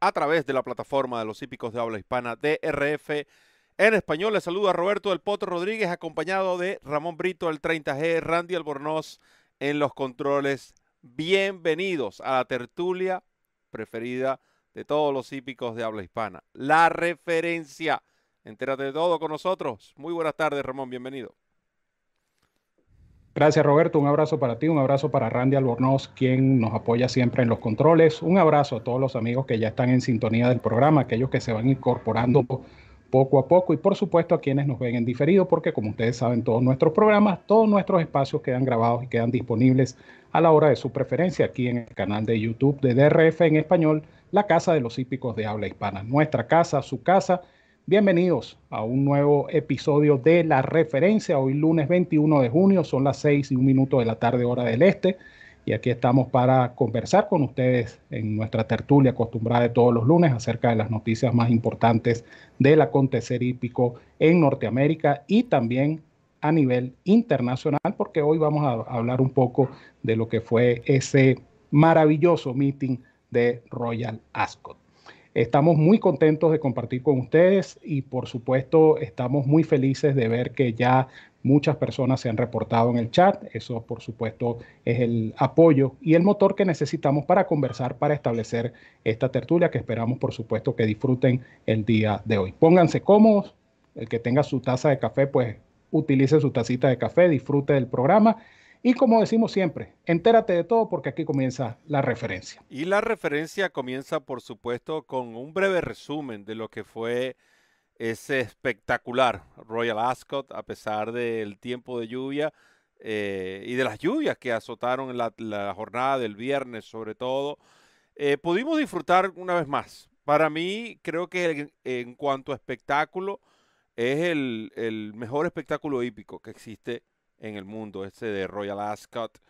a través de la plataforma de los hípicos de habla hispana DRF en español. Les saluda Roberto del Potro Rodríguez, acompañado de Ramón Brito, el 30G, Randy Albornoz en los controles. Bienvenidos a la tertulia preferida de todos los hípicos de habla hispana. La referencia. Entérate de todo con nosotros. Muy buenas tardes, Ramón. Bienvenido. Gracias Roberto, un abrazo para ti, un abrazo para Randy Albornoz, quien nos apoya siempre en los controles. Un abrazo a todos los amigos que ya están en sintonía del programa, aquellos que se van incorporando poco a poco y por supuesto a quienes nos ven en diferido, porque como ustedes saben, todos nuestros programas, todos nuestros espacios quedan grabados y quedan disponibles a la hora de su preferencia aquí en el canal de YouTube de DRF en español, la Casa de los Hípicos de Habla Hispana. Nuestra casa, su casa. Bienvenidos a un nuevo episodio de La Referencia. Hoy lunes 21 de junio, son las 6 y un minuto de la tarde hora del este. Y aquí estamos para conversar con ustedes en nuestra tertulia acostumbrada de todos los lunes acerca de las noticias más importantes del acontecer hípico en Norteamérica y también a nivel internacional, porque hoy vamos a hablar un poco de lo que fue ese maravilloso meeting de Royal Ascot. Estamos muy contentos de compartir con ustedes y por supuesto estamos muy felices de ver que ya muchas personas se han reportado en el chat. Eso por supuesto es el apoyo y el motor que necesitamos para conversar, para establecer esta tertulia que esperamos por supuesto que disfruten el día de hoy. Pónganse cómodos, el que tenga su taza de café pues utilice su tacita de café, disfrute del programa y como decimos siempre, entérate de todo porque aquí comienza la referencia. Y la referencia comienza, por supuesto, con un breve resumen de lo que fue ese espectacular Royal Ascot, a pesar del tiempo de lluvia eh, y de las lluvias que azotaron la, la jornada del viernes, sobre todo. Eh, pudimos disfrutar una vez más. Para mí, creo que en, cuanto a espectáculo, es el, el mejor espectáculo hípico que existe en el mundo, este de Royal Ascot.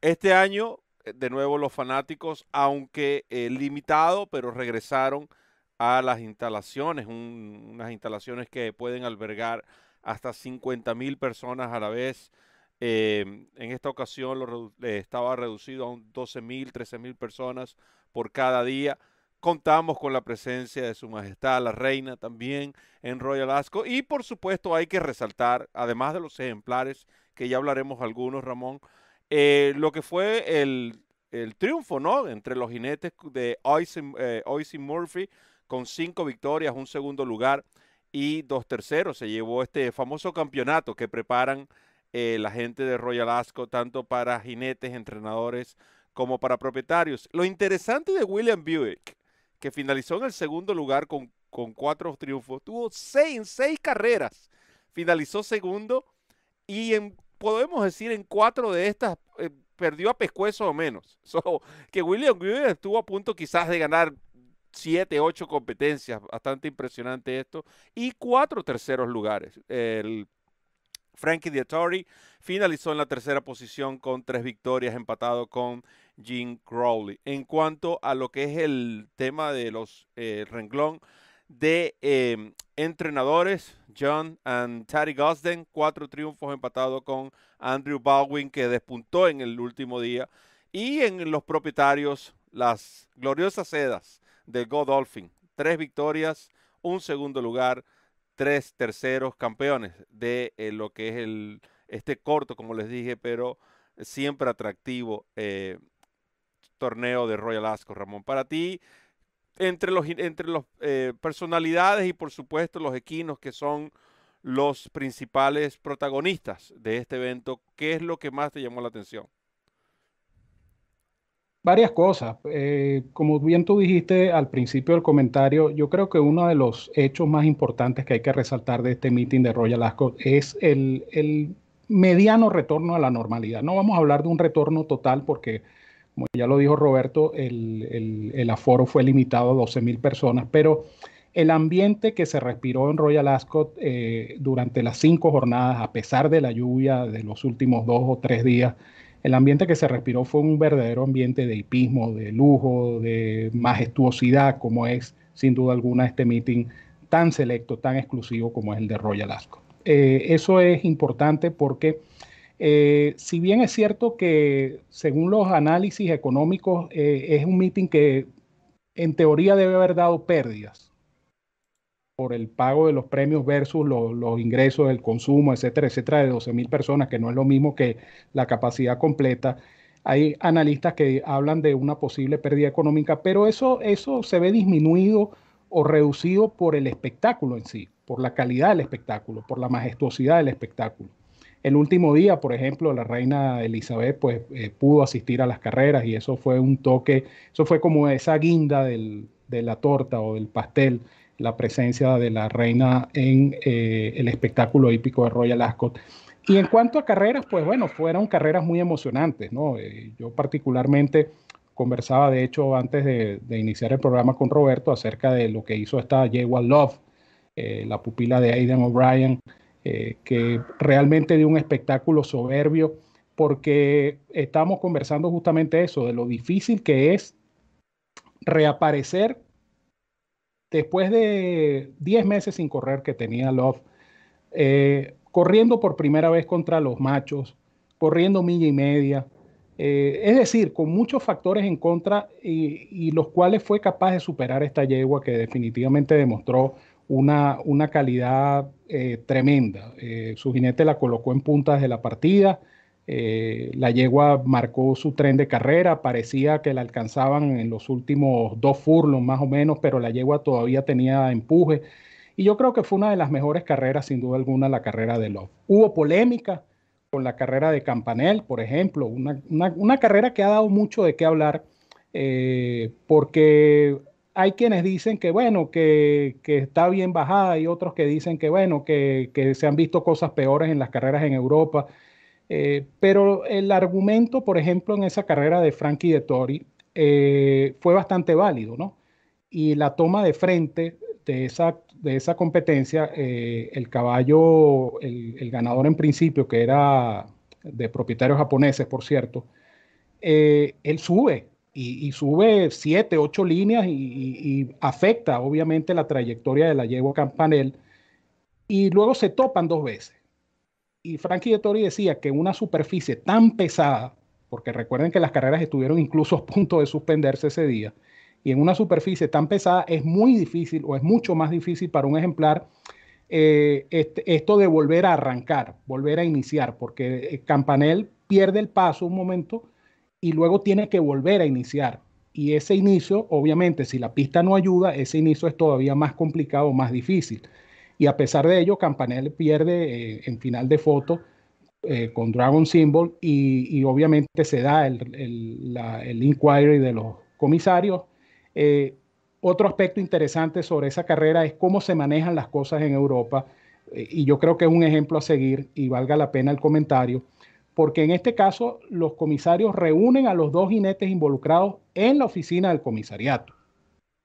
este año, eh, de nuevo, los fanáticos, aunque eh, limitado, pero regresaron a las instalaciones, unas instalaciones que pueden albergar hasta 50 mil personas a la vez. Em, en esta ocasión lo, estaba reducido a 12 mil, 13 mil personas por cada día. Contamos con la presencia de Su Majestad la Reina también en Royal Ascot. Y por supuesto hay que resaltar, además de los ejemplares, que ya hablaremos algunos, Ramón, eh, lo que fue el, triunfo, ¿no? Entre los jinetes de Oisin, eh, Murphy, con cinco victorias, un segundo lugar y dos terceros. Se llevó este famoso campeonato que preparan eh, la gente de Royal Ascot, tanto para jinetes, entrenadores, como para propietarios. Lo interesante de William Buick que finalizó en el segundo lugar con, cuatro triunfos, tuvo seis seis carreras, finalizó segundo y en, podemos decir en cuatro de estas eh, perdió a pescuezo o menos. que William Greer estuvo a punto quizás de ganar siete, ocho competencias, bastante impresionante esto, y cuatro terceros lugares. El Frankie Diatori finalizó en la tercera posición con tres victorias, empatado con Jim Crowley. En cuanto a lo que es el tema de los eh, renglón de em, entrenadores, John and Taddy Gosden, cuatro triunfos empatados con Andrew Baldwin, que despuntó en el último día. Y en los propietarios, las gloriosas sedas de Godolphin, tres victorias, un segundo lugar, tres terceros campeones de eh, lo que es el, este corto, como les dije, pero siempre atractivo eh, torneo de Royal Ascot, Ramón. Para ti, entre los entre los eh, personalidades y por supuesto los equinos que son los principales protagonistas de este evento, ¿qué es lo que más te llamó la atención? Varias cosas. Eh, como bien tú dijiste al principio del comentario, yo creo que uno de los hechos más importantes que hay que resaltar de este meeting de Royal Ascot es el, el mediano retorno a la normalidad. No vamos a hablar de un retorno total porque Como ya lo dijo Roberto, el, aforo fue limitado a 12 mil personas, pero el ambiente que se respiró en Royal Ascot eh, durante las cinco jornadas, a pesar de la lluvia de los últimos dos o tres días, el ambiente que se respiró fue un verdadero ambiente de hipismo, de lujo, de majestuosidad, como es sin duda alguna este meeting tan selecto, tan exclusivo como es el de Royal Ascot. Eh, eso es importante porque eh, si bien es cierto que según los análisis económicos es un meeting que en teoría debe haber dado pérdidas, por el pago de los premios versus los, ingresos, el consumo, etcétera, etcétera, de 12 mil personas, que no es lo mismo que la capacidad completa. Hay analistas que hablan de una posible pérdida económica, pero eso, eso se ve disminuido o reducido por el espectáculo en sí, por la calidad del espectáculo, por la majestuosidad del espectáculo. El último día, por ejemplo, la reina Elizabeth pues, eh, pudo asistir a las carreras y eso fue un toque, eso fue como esa guinda de la torta o del pastel la presencia de la reina en eh, el espectáculo hípico de Royal Ascot. Y en cuanto a carreras, pues bueno, fueron carreras muy emocionantes, ¿no? Eh, yo particularmente conversaba, de hecho, antes de, iniciar el programa con Roberto acerca de lo que hizo esta yegua Love, la pupila de Aidan O'Brien, que realmente dio un espectáculo soberbio, porque estamos conversando justamente eso, de lo difícil que es reaparecer después de 10 meses sin correr que tenía Love, eh, corriendo por primera vez contra los machos, corriendo milla y media, eh, es decir, con muchos factores en contra y, los cuales fue capaz de superar esta yegua que definitivamente demostró una, una calidad eh, tremenda. su jinete la colocó en puntas de la partida, eh, la yegua marcó su tren de carrera, parecía que la alcanzaban en los últimos dos furlos más o menos, pero la yegua todavía tenía empuje. Y yo creo que fue una de las mejores carreras, sin duda alguna, la carrera de Love. Hubo polémica con la carrera de Campanel, por ejemplo, una, carrera que ha dado mucho de qué hablar, eh, porque hay quienes dicen que, bueno, que, está bien bajada y otros que dicen que, bueno, que, que se han visto cosas peores en las carreras en Europa. Eh, pero el argumento, por ejemplo, en esa carrera de Frankie de Tori eh, fue bastante válido, ¿no? Y la toma de frente de esa, de esa competencia, eh, el caballo, el, ganador en principio, que era de propietarios japoneses, por cierto, él sube y, sube siete, ocho líneas y, afecta obviamente la trayectoria de la yegua Campanel. Y luego se topan dos veces. Y Frankie de Tori decía que una superficie tan pesada, porque recuerden que las carreras estuvieron incluso a punto de suspenderse ese día, y en una superficie tan pesada es muy difícil o es mucho más difícil para un ejemplar eh, este, esto de volver a arrancar, volver a iniciar, porque eh, Campanel pierde el paso un momento y luego tiene que volver a iniciar. Y ese inicio, obviamente, si la pista no ayuda, ese inicio es todavía más complicado, más difícil. Y a pesar de ello, Campanel pierde eh, en final de foto eh, con Dragon Symbol y, obviamente se da el, el, inquiry de los comisarios. Eh, otro aspecto interesante sobre esa carrera es cómo se manejan las cosas en Europa y yo creo que es un ejemplo a seguir y valga la pena el comentario, porque en este caso los comisarios reúnen a los dos jinetes involucrados en la oficina del comisariato.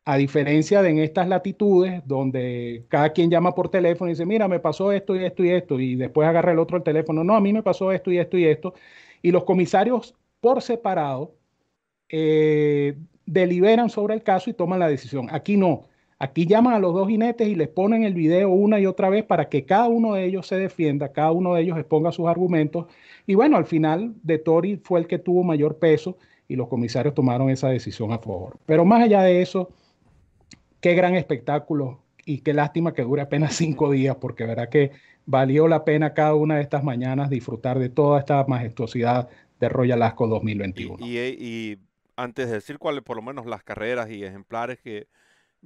A diferencia de en estas latitudes, donde cada quien llama por teléfono y dice, mira, me pasó esto y esto y esto, y después agarra el otro el teléfono, no, a mí me pasó esto y esto y esto, y los comisarios por separado eh, deliberan sobre el caso y toman la decisión. Aquí no, aquí llaman a los dos jinetes y les ponen el video una y otra vez para que cada uno de ellos se defienda, cada uno de ellos exponga sus argumentos, y bueno, al final de Tori fue el que tuvo mayor peso y los comisarios tomaron esa decisión a favor. Pero más allá de eso, qué gran espectáculo y qué lástima que dure apenas cinco días, porque verá que valió la pena cada una de estas mañanas disfrutar de toda esta majestuosidad de Royal Ascot 2021. Y, antes de decir cuáles, por lo menos las carreras y ejemplares que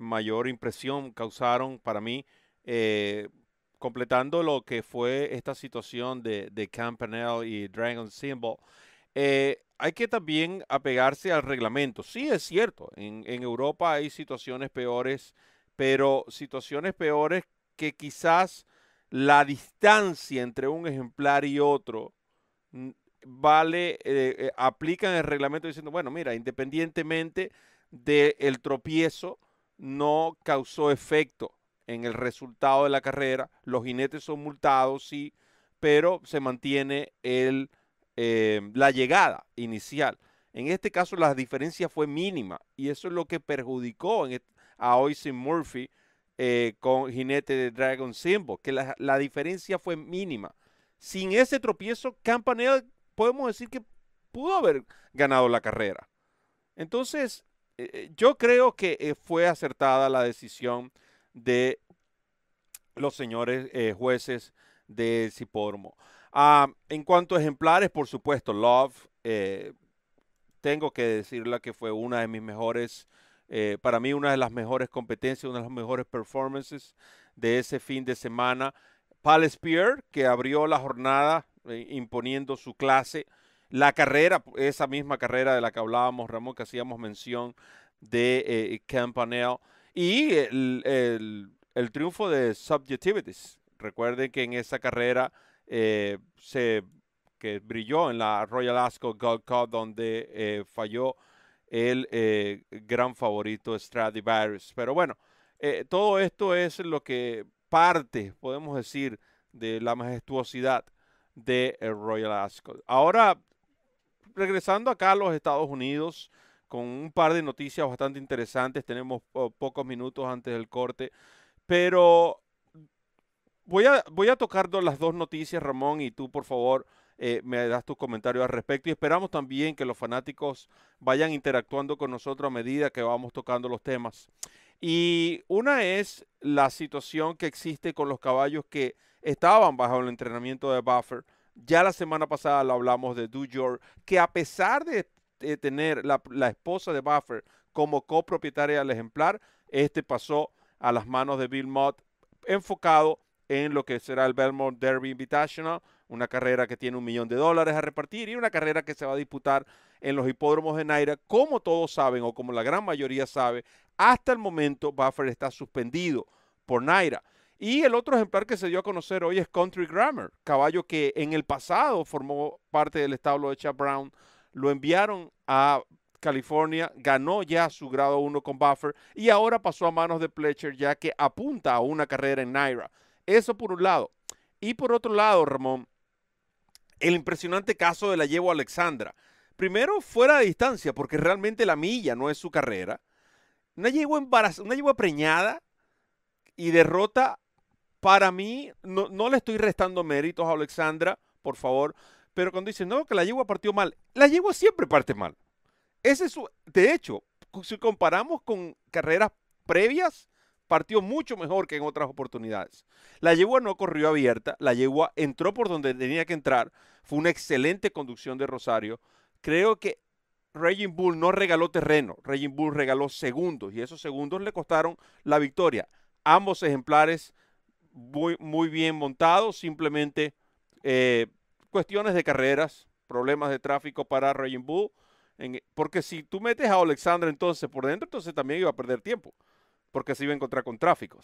mayor impresión causaron para mí, eh, completando lo que fue esta situación de, de Campanelle y Dragon Symbol, eh, hay que también apegarse al reglamento. Sí, es cierto, en, Europa hay situaciones peores, pero situaciones peores que quizás la distancia entre un ejemplar y otro vale, eh, aplican el reglamento diciendo, bueno, mira, independientemente del tropiezo, no causó efecto en el resultado de la carrera. Los jinetes son multados, sí, pero se mantiene el, la llegada inicial. En este caso la diferencia fue mínima y eso es lo que perjudicó a Oisin Murphy eh, con jinete de Dragon Symbol, que la, diferencia fue mínima. Sin ese tropiezo, Campanella podemos decir que pudo haber ganado la carrera. Entonces, eh, eh, yo creo que fue acertada la decisión de los señores jueces de Cipormo. Ah, en cuanto a ejemplares, por supuesto, Love tengo que decirle que fue una de mis mejores, eh, para mí una de las mejores competencias, una de las mejores performances de ese fin de semana. Paul Spear, que abrió la jornada eh, imponiendo su clase. La carrera, esa misma carrera de la que hablábamos, Ramón, que hacíamos mención de eh, Campanelle. Y el, triunfo de Subjectivities. Recuerden que en esa carrera se que brilló en la Royal Ascot Gold Cup, donde eh, falló el eh, gran favorito Stradivarius. Pero bueno, eh, todo esto es lo que parte, podemos decir, de la majestuosidad de Royal Ascot. Ahora, regresando acá a los Estados Unidos, con un par de noticias bastante interesantes, tenemos pocos minutos antes del corte, pero voy a, voy a tocar las dos noticias, Ramón, y tú, por favor, eh, me das tu comentario al respecto y esperamos también que los fanáticos vayan interactuando con nosotros a medida que vamos tocando los temas. Y una es la situación que existe con los caballos que estaban bajo el entrenamiento de Buffer. Ya la semana pasada lo hablamos de Dujor, que a pesar de, tener la, la, esposa de Buffer como copropietaria del ejemplar, este pasó a las manos de Bill Mott enfocado en lo que será el Belmont Derby Invitational, una carrera que tiene un millón de dólares a repartir y una carrera que se va a disputar en los hipódromos de Naira. Como todos saben, o como la gran mayoría sabe, hasta el momento Buffer está suspendido por Naira. Y el otro ejemplar que se dio a conocer hoy es Country Grammar, caballo que en el pasado formó parte del establo de Chad Brown. Lo enviaron a California, ganó ya su grado 1 con Buffer y ahora pasó a manos de Pletcher ya que apunta a una carrera en Naira. Eso por un lado. Y por otro lado, Ramón, el impresionante caso de la Llevo Alexandra. Primero, fuera de distancia, porque realmente la milla no es su carrera. Una yegua embarazada, una yegua preñada y derrota, para mí, no, le estoy restando méritos a Alexandra, por favor, pero cuando dicen, no, que la yegua partió mal, la yegua siempre parte mal. Ese es su, de hecho, si comparamos con carreras previas, partió mucho mejor que en otras oportunidades. La yegua no corrió abierta, la yegua entró por donde tenía que entrar, fue una excelente conducción de Rosario. Creo que Raging Bull no regaló terreno, Raging Bull regaló segundos y esos segundos le costaron la victoria. Ambos ejemplares muy, muy bien montados, simplemente eh, cuestiones de carreras, problemas de tráfico para Raging Bull. porque si tú metes a Alexandra entonces por dentro, entonces también iba a perder tiempo porque se iba a encontrar con tráfico.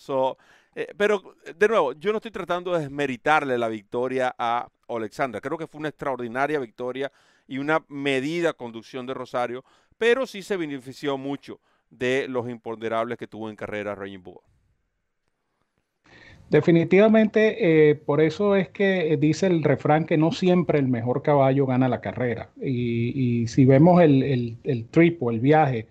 Eh, pero, de nuevo, yo no estoy tratando de desmeritarle la victoria a Alexandra. Creo que fue una extraordinaria victoria y una medida conducción de Rosario, pero sí se benefició mucho de los imponderables que tuvo en carrera Rainbow. Definitivamente, eh, por eso es que dice el refrán que no siempre el mejor caballo gana la carrera. Y, si vemos el, trip o el viaje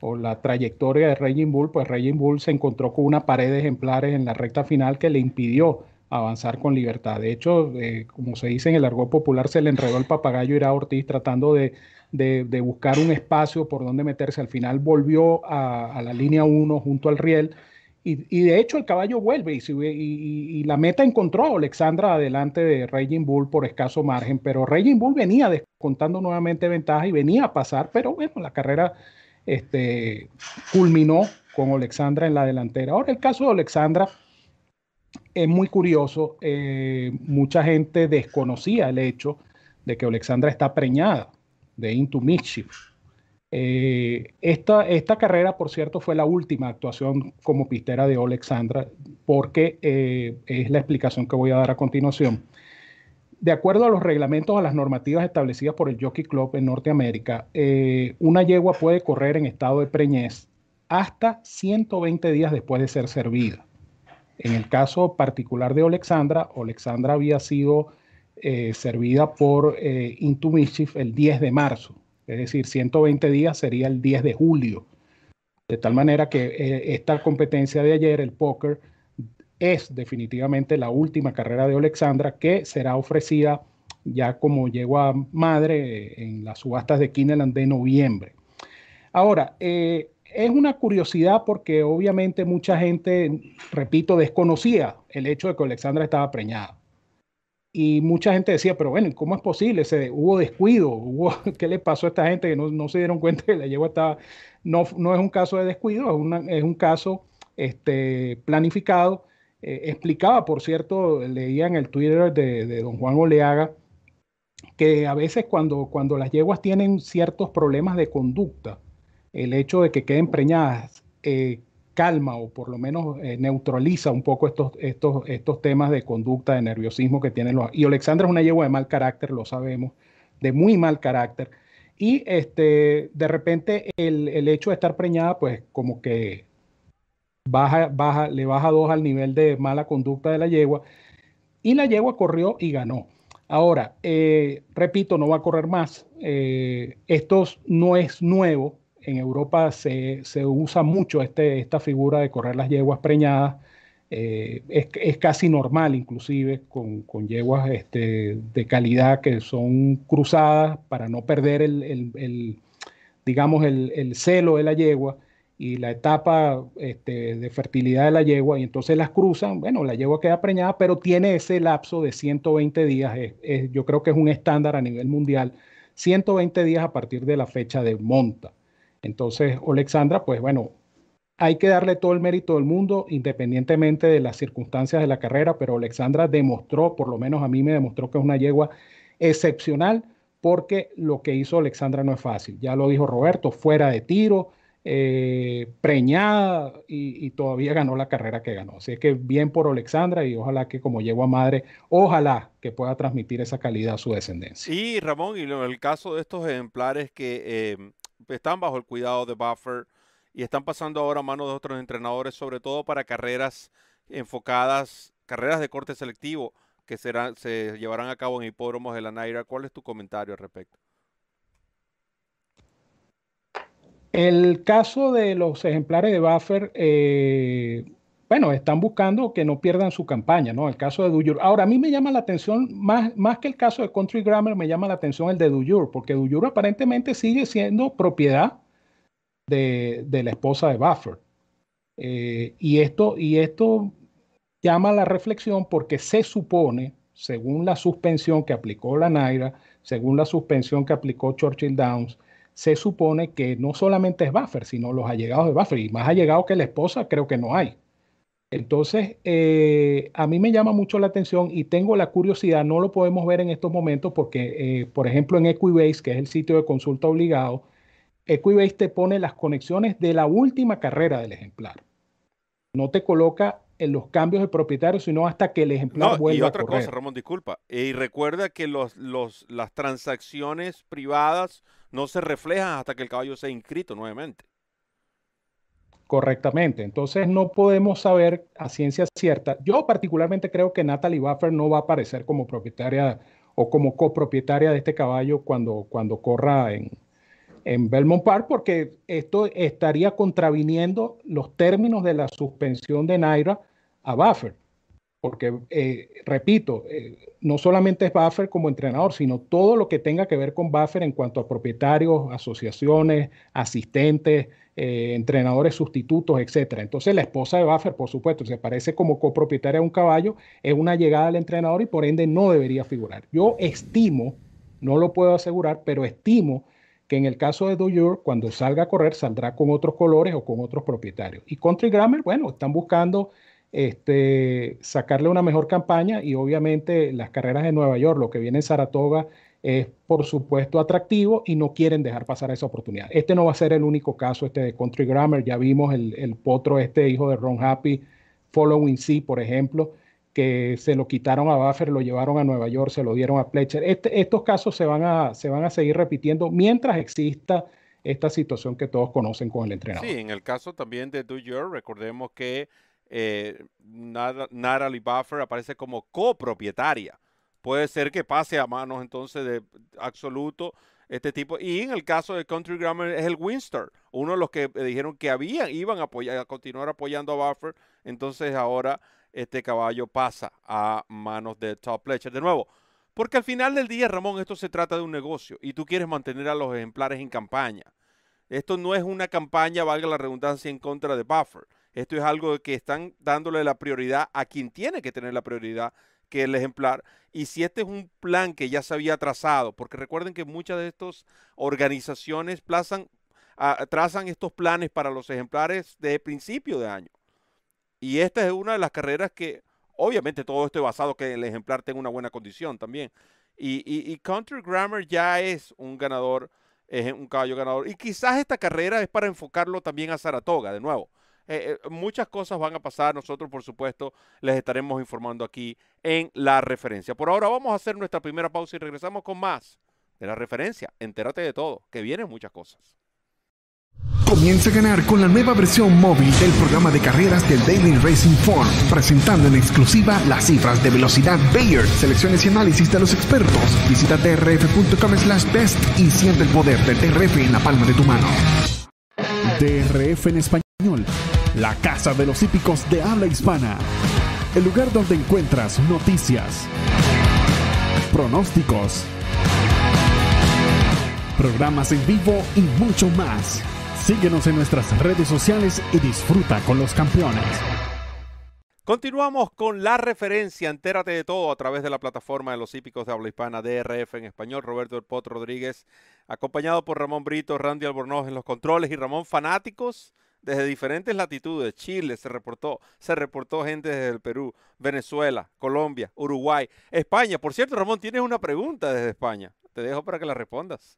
o la trayectoria de Raging Bull, pues Raging Bull se encontró con una pared de ejemplares en la recta final que le impidió avanzar con libertad. De hecho, eh, como se dice en el argot popular, se le enredó el papagayo Ira Ortiz tratando de, buscar un espacio por donde meterse. Al final volvió a, la línea 1 junto al riel. Y, de hecho el caballo vuelve y, la meta encontró a Alexandra adelante de Raging Bull por escaso margen, pero Raging Bull venía descontando nuevamente ventaja y venía a pasar, pero bueno, la carrera este, culminó con Alexandra en la delantera. Ahora el caso de Alexandra es muy curioso. Eh, mucha gente desconocía el hecho de que Alexandra está preñada de Into Mischief. Eh, esta, carrera, por cierto, fue la última actuación como pistera de Alexandra, porque eh, es la explicación que voy a dar a continuación. de acuerdo a los reglamentos, a las normativas establecidas por el Jockey Club en Norteamérica, eh, una yegua puede correr en estado de preñez hasta 120 días después de ser servida. En el caso particular de Alexandra, Alexandra había sido servida por Into Mischief el 10 de marzo, es decir, 120 días sería el 10 de julio. De tal manera que eh, esta competencia de ayer, el póker, es definitivamente la última carrera de Alexandra que será ofrecida ya como yegua madre en las subastas de Kineland de noviembre. Ahora, eh, es una curiosidad porque obviamente mucha gente, repito, desconocía el hecho de que Alexandra estaba preñada. Y mucha gente decía, pero bueno, ¿cómo es posible? Hubo descuido, hubo, ¿qué le pasó a esta gente que no, se dieron cuenta que la yegua estaba... No, no es un caso de descuido, es, un caso este, planificado. Eh, explicaba, por cierto, leía en el Twitter de, de, don Juan Oleaga, que a veces cuando, cuando las yeguas tienen ciertos problemas de conducta, el hecho de que queden preñadas eh, calma o por lo menos eh, neutraliza un poco estos, estos, estos temas de conducta, de nerviosismo que tienen los... Y Alexandra es una yegua de mal carácter, lo sabemos, de muy mal carácter. Y este, de repente el, el hecho de estar preñada, pues como que baja, baja, le baja dos al nivel de mala conducta de la yegua. Y la yegua corrió y ganó. Ahora, eh, repito, no va a correr más. esto no es nuevo en Europa se, usa mucho este, esta figura de correr las yeguas preñadas. Eh, es, casi normal, inclusive, con, yeguas este, de calidad que son cruzadas para no perder el, digamos, el, celo de la yegua y la etapa este, de fertilidad de la yegua, y entonces las cruzan, bueno, la yegua queda preñada, pero tiene ese lapso de 120 días, yo creo que es un estándar a nivel mundial, 120 días a partir de la fecha de monta. Entonces, Alexandra, pues bueno, hay que darle todo el mérito del mundo, independientemente de las circunstancias de la carrera, pero Alexandra demostró, por lo menos a mí me demostró que es una yegua excepcional, porque lo que hizo Alexandra no es fácil. Ya lo dijo Roberto, fuera de tiro, eh, preñada y, todavía ganó la carrera que ganó. Así que bien por Alexandra y ojalá que como yegua madre, ojalá que pueda transmitir esa calidad a su descendencia. Y Ramón, y en el caso de estos ejemplares que... Eh, están bajo el cuidado de Buffer y están pasando ahora a manos de otros entrenadores, sobre todo para carreras enfocadas, carreras de corte selectivo que se llevarán a cabo en hipódromos de la Naira. ¿Cuál es tu comentario al respecto? El caso de los ejemplares de Buffer, eh, bueno, están buscando que no pierdan su campaña, ¿no? El caso de Duyur. Ahora, a mí me llama la atención, más, más que el caso de Country Grammar, me llama la atención el de Duyur, porque Duyur aparentemente sigue siendo propiedad de, la esposa de Buffer. Eh, y, esto, y esto llama la reflexión porque se supone, según la suspensión que aplicó la Naira, según la suspensión que aplicó Churchill Downs, se supone que no solamente es Buffer, sino los allegados de Buffer, y más allegados que la esposa creo que no hay. Entonces, eh, a mí me llama mucho la atención y tengo la curiosidad, no lo podemos ver en estos momentos porque, eh, por ejemplo, en Equibase, que es el sitio de consulta obligado, Equibase te pone las conexiones de la última carrera del ejemplar. No te coloca en los cambios de propietario, sino hasta que el ejemplar no, vuelva y otra cosa, Ramón, disculpa. Y recuerda que los, los, las transacciones privadas no se reflejan hasta que el caballo sea inscrito nuevamente correctamente. Entonces no podemos saber a ciencia cierta. Yo particularmente creo que Natalie Buffer no va a aparecer como propietaria o como copropietaria de este caballo cuando, cuando corra en, en Belmont Park, porque esto estaría contraviniendo los términos de la suspensión de Naira a Buffer. Porque, eh, repito, eh, no solamente es Buffer como entrenador, sino todo lo que tenga que ver con Buffer en cuanto a propietarios, asociaciones, asistentes, eh, entrenadores sustitutos, etcétera. Entonces la esposa de Buffer, por supuesto, se parece como copropietaria de un caballo, es una llegada al entrenador y por ende no debería figurar. Yo estimo, no lo puedo asegurar, pero estimo que en el caso de Duyur, cuando salga a correr, saldrá con otros colores o con otros propietarios. Y Country Grammar, bueno, están buscando este, sacarle una mejor campaña y obviamente las carreras de Nueva York, lo que viene en Saratoga, es por supuesto atractivo y no quieren dejar pasar esa oportunidad. Este no va a ser el único caso, este de Country Grammar, ya vimos el, potro, este hijo de Ron Happy, Following C, por ejemplo, que se lo quitaron a Buffer, lo llevaron a Nueva York, se lo dieron a Fletcher. Este, estos casos se van, a, se van a seguir repitiendo mientras exista esta situación que todos conocen con el entrenador. Sí, en el caso también de Do Your, recordemos que eh, Natalie Buffer aparece como copropietaria. Puede ser que pase a manos entonces de absoluto este tipo. Y en el caso de Country Grammar es el Winster, uno de los que dijeron que habían, iban a continuar apoyando a Buffer. Entonces ahora este caballo pasa a manos de Top Fletcher. De nuevo, porque al final del día, Ramón, esto se trata de un negocio y tú quieres mantener a los ejemplares en campaña. Esto no es una campaña, valga la redundancia, en contra de Buffer. Esto es algo que están dándole la prioridad a quien tiene que tener la prioridad, que el ejemplar. Y si este es un plan que ya se había trazado, porque recuerden que muchas de estas organizaciones plazan, ah, trazan estos planes para los ejemplares de principio de año. Y esta es una de las carreras que, obviamente todo esto es basado que el ejemplar tenga una buena condición también. Y, y, Country Grammar ya es un ganador, es un caballo ganador. Y quizás esta carrera es para enfocarlo también a Saratoga, de nuevo. Eh, eh, muchas cosas van a pasar. Nosotros, por supuesto, les estaremos informando aquí en la referencia. Por ahora vamos a hacer nuestra primera pausa y regresamos con más de la referencia. Entérate de todo, que vienen muchas cosas. Comienza a ganar con la nueva versión móvil del programa de carreras del Daily Racing Form, presentando en exclusiva las cifras de velocidad Bayer, selecciones y análisis de los expertos. Visita trf.com slash best y siente el poder del TRF en la palma de tu mano. DRF en español, la casa de los hípicos de habla hispana. El lugar donde encuentras noticias, pronósticos, programas en vivo y mucho más. Síguenos en nuestras redes sociales y disfruta con los campeones. Continuamos con la referencia, entérate de todo a través de la plataforma de los hípicos de habla hispana DRF en español, Roberto El Pot Rodríguez, acompañado por Ramón Brito, Randy Albornoz en los controles y Ramón Fanáticos desde diferentes latitudes, Chile se reportó, se reportó gente desde el Perú, Venezuela, Colombia, Uruguay, España. Por cierto, Ramón, tienes una pregunta desde España. Te dejo para que la respondas.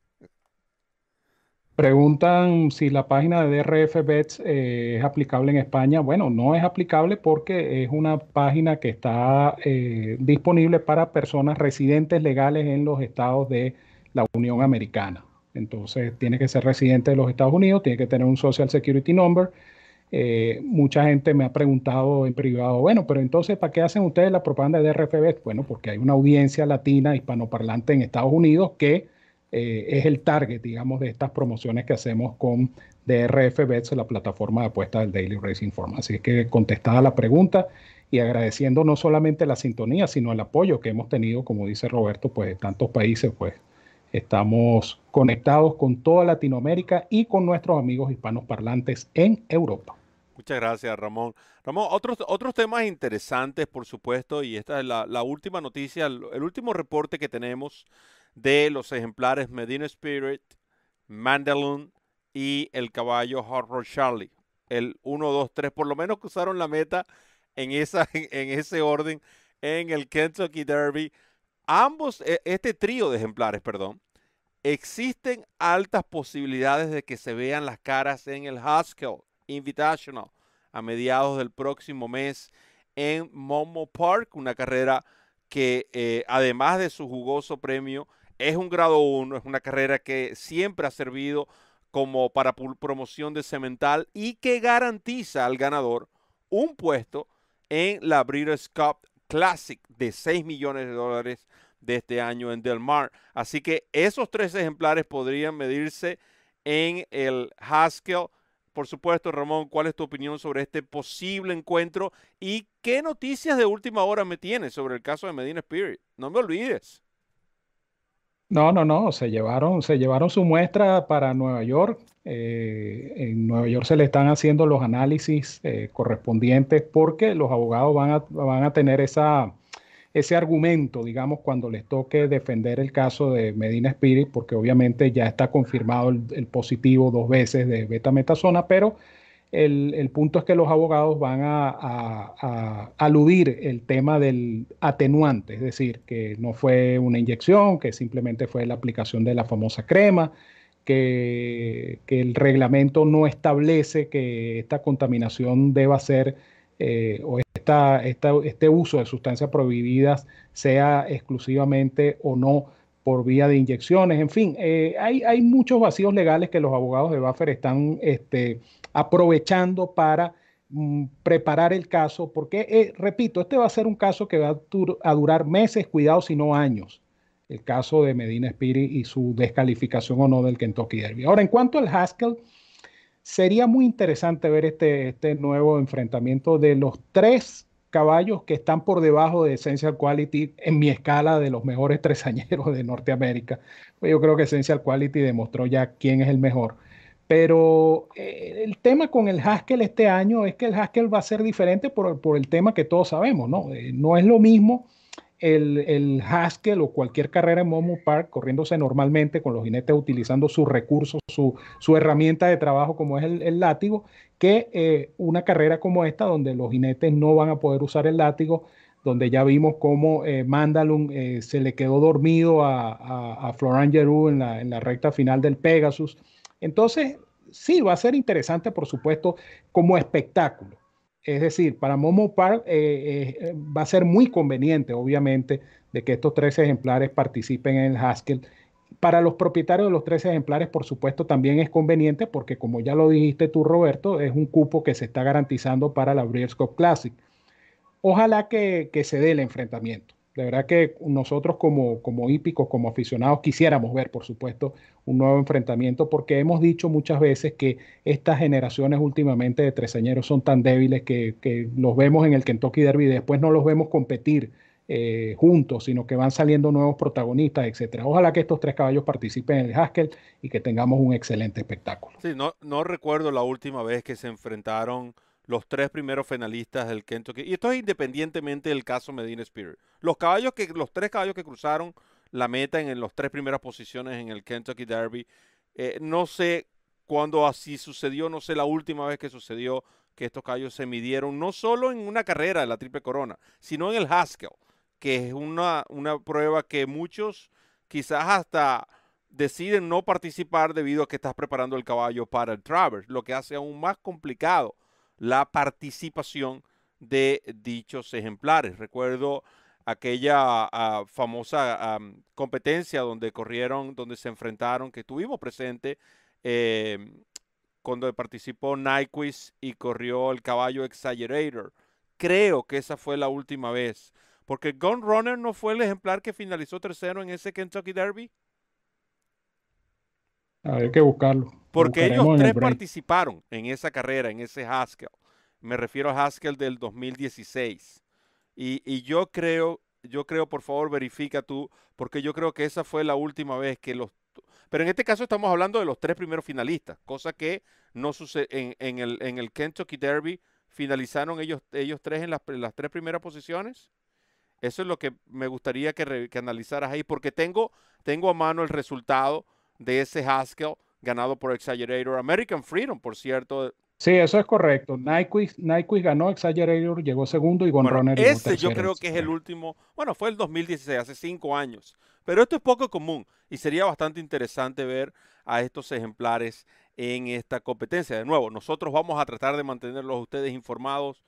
Preguntan si la página de DRF Bets eh, es aplicable en España. Bueno, no es aplicable porque es una página que está eh, disponible para personas residentes legales en los estados de la Unión Americana. Entonces, tiene que ser residente de los Estados Unidos, tiene que tener un Social Security Number. Eh, mucha gente me ha preguntado en privado, bueno, pero entonces, ¿para qué hacen ustedes la propaganda de Bets? Bueno, porque hay una audiencia latina hispanoparlante en Estados Unidos que eh, es el target, digamos, de estas promociones que hacemos con DRF Bets, la plataforma de apuestas del Daily Racing Form. Así que contestada la pregunta y agradeciendo no solamente la sintonía, sino el apoyo que hemos tenido, como dice Roberto, pues de tantos países, pues estamos conectados con toda Latinoamérica y con nuestros amigos hispanos parlantes en Europa. Muchas gracias, Ramón. Ramón, otros, otros temas interesantes, por supuesto, y esta es la, última noticia, el último reporte que tenemos de los ejemplares Medina Spirit, Mandalun y el caballo Hot Charlie. El 1, 2, 3, por lo menos cruzaron la meta en, esa, en ese orden en el Kentucky Derby. Ambos, e, este trío de ejemplares, perdón, existen altas posibilidades de que se vean las caras en el Haskell Invitational a mediados del próximo mes en Momo Park, una carrera que eh, además de su jugoso premio es un grado 1, es una carrera que siempre ha servido como para promoción de cemental y que garantiza al ganador un puesto en la Breeders' Cup Classic de 6 millones de dólares de este año en Del Mar. Así que esos tres ejemplares podrían medirse en el Haskell. Por supuesto, Ramón, ¿cuál es tu opinión sobre este posible encuentro? ¿Y qué noticias de última hora me tienes sobre el caso de Medina Spirit? No me olvides. No, no, no, se llevaron, se llevaron su muestra para Nueva York. Eh, en Nueva York se le están haciendo los análisis eh, correspondientes porque los abogados van a, van a tener esa, ese argumento, digamos, cuando les toque defender el caso de Medina Spirit, porque obviamente ya está confirmado el, el positivo dos veces de betametasona, pero el, punto es que los abogados van a, aludir el tema del atenuante, es decir, que no fue una inyección, que simplemente fue la aplicación de la famosa crema, que, el reglamento no establece que esta contaminación deba ser, eh, o este uso de sustancias prohibidas sea exclusivamente o no por vía de inyecciones. En fin, eh, hay, hay, muchos vacíos legales que los abogados de Buffer están este, aprovechando para mm, preparar el caso, porque, eh, repito, este va a ser un caso que va a, durar meses, cuidado, si no años. El caso de Medina Spirit y su descalificación o no del Kentucky Derby. Ahora, en cuanto al Haskell, sería muy interesante ver este, este nuevo enfrentamiento de los tres caballos que están por debajo de Essential Quality en mi escala de los mejores tresañeros de Norteamérica. Yo creo que Essential Quality demostró ya quién es el mejor. Pero eh, el tema con el Haskell este año es que el Haskell va a ser diferente por, por el tema que todos sabemos, ¿no? Eh, no es lo mismo el, el, Haskell o cualquier carrera en Momo Park corriéndose normalmente con los jinetes utilizando sus recursos, su, su herramienta de trabajo como es el, el látigo, que eh, una carrera como esta donde los jinetes no van a poder usar el látigo, donde ya vimos cómo eh, eh, se le quedó dormido a, a, a Florent en la, en la recta final del Pegasus. Entonces, sí, va a ser interesante, por supuesto, como espectáculo es decir, para Momo Park eh, eh, va a ser muy conveniente, obviamente, de que estos tres ejemplares participen en el Haskell. Para los propietarios de los tres ejemplares, por supuesto, también es conveniente porque, como ya lo dijiste tú, Roberto, es un cupo que se está garantizando para la Breeders' Cup Classic. Ojalá que se dé el enfrentamiento. De verdad que nosotros como, como hípicos, como aficionados, quisiéramos ver, por supuesto, un nuevo enfrentamiento, porque hemos dicho muchas veces que estas generaciones últimamente de tresañeros son tan débiles que, que los vemos en el Kentucky Derby y después no los vemos competir eh, juntos, sino que van saliendo nuevos protagonistas, etcétera. Ojalá que estos tres caballos participen en el Haskell y que tengamos un excelente espectáculo. Sí, no, no recuerdo la última vez que se enfrentaron los tres primeros finalistas del Kentucky. Y esto es independientemente del caso Medina Spirit. Los caballos que, los tres caballos que cruzaron la meta en, las tres primeras posiciones en el Kentucky Derby. Eh, no sé cuándo así sucedió, no sé la última vez que sucedió que estos caballos se midieron, no solo en una carrera de la Triple Corona, sino en el Haskell, que es una, una prueba que muchos quizás hasta deciden no participar debido a que estás preparando el caballo para el Travers, lo que hace aún más complicado la participación de dichos ejemplares. Recuerdo aquella ah, famosa competencia donde corrieron, donde se enfrentaron, que tuvimos presente em, cuando participó Nyquist y corrió el caballo Exaggerator. Creo que esa fue la última vez. Porque Gun Runner no fue el ejemplar que finalizó tercero en ese Kentucky Derby. Hay que buscarlo. Porque ellos tres participaron en esa carrera, en ese Haskell. Me refiero a Haskell del 2016. Y, yo creo, yo creo, por favor, verifica tú, porque yo creo que esa fue la última vez que los... Pero en este caso estamos hablando de los tres primeros finalistas, cosa que no sucede en, el, en el Kentucky Derby. Finalizaron ellos, ellos tres en las, las tres primeras posiciones. Eso es lo que me gustaría que, que, analizaras ahí, porque tengo, tengo a mano el resultado de ese Haskell ganado por Exaggerator. American Freedom, por cierto, Sí, eso es correcto. Nyquist, ganó, Exaggerator llegó segundo y Gon bueno, Ese yo creo que es el último, bueno, fue el 2016, hace cinco años. Pero esto es poco común y sería bastante interesante ver a estos ejemplares en esta competencia. De nuevo, nosotros vamos a tratar de mantenerlos a ustedes informados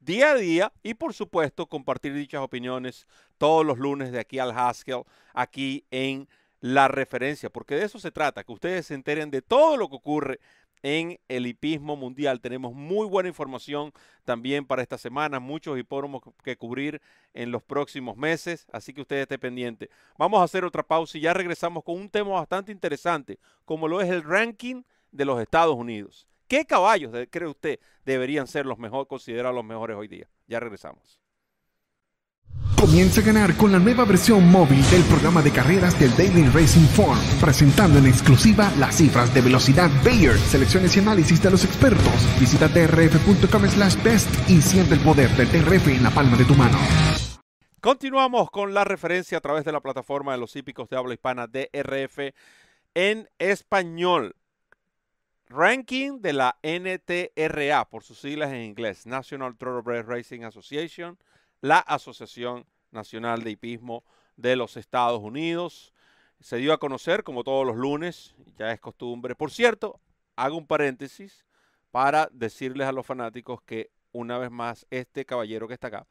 día a día y por supuesto compartir dichas opiniones todos los lunes de aquí al Haskell, aquí en la referencia, porque de eso se trata, que ustedes se enteren de todo lo que ocurre en el hipismo mundial. Tenemos muy buena información también para esta semana, muchos hipódromos que cubrir en los próximos meses, así que usted esté pendiente. Vamos a hacer otra pausa y ya regresamos con un tema bastante interesante, como lo es el ranking de los Estados Unidos. ¿Qué caballos cree usted deberían ser los mejores, considerados los mejores hoy día? Ya regresamos. Comienza a ganar con la nueva versión móvil del programa de carreras del Daily Racing Form, presentando en exclusiva las cifras de velocidad Bayer, selecciones y análisis de los expertos. Visita trf.com slash best y siente el poder del TRF en la palma de tu mano. Continuamos con la referencia a través de la plataforma de los hípicos de habla hispana DRF en español. Ranking de la NTRA, por sus siglas en inglés, National Thoroughbred Racing Association la Asociación Nacional de Hipismo de los Estados Unidos. Se dio a conocer como todos los lunes, ya es costumbre. Por cierto, hago un paréntesis para decirles a los fanáticos que una vez más, este caballero que está acá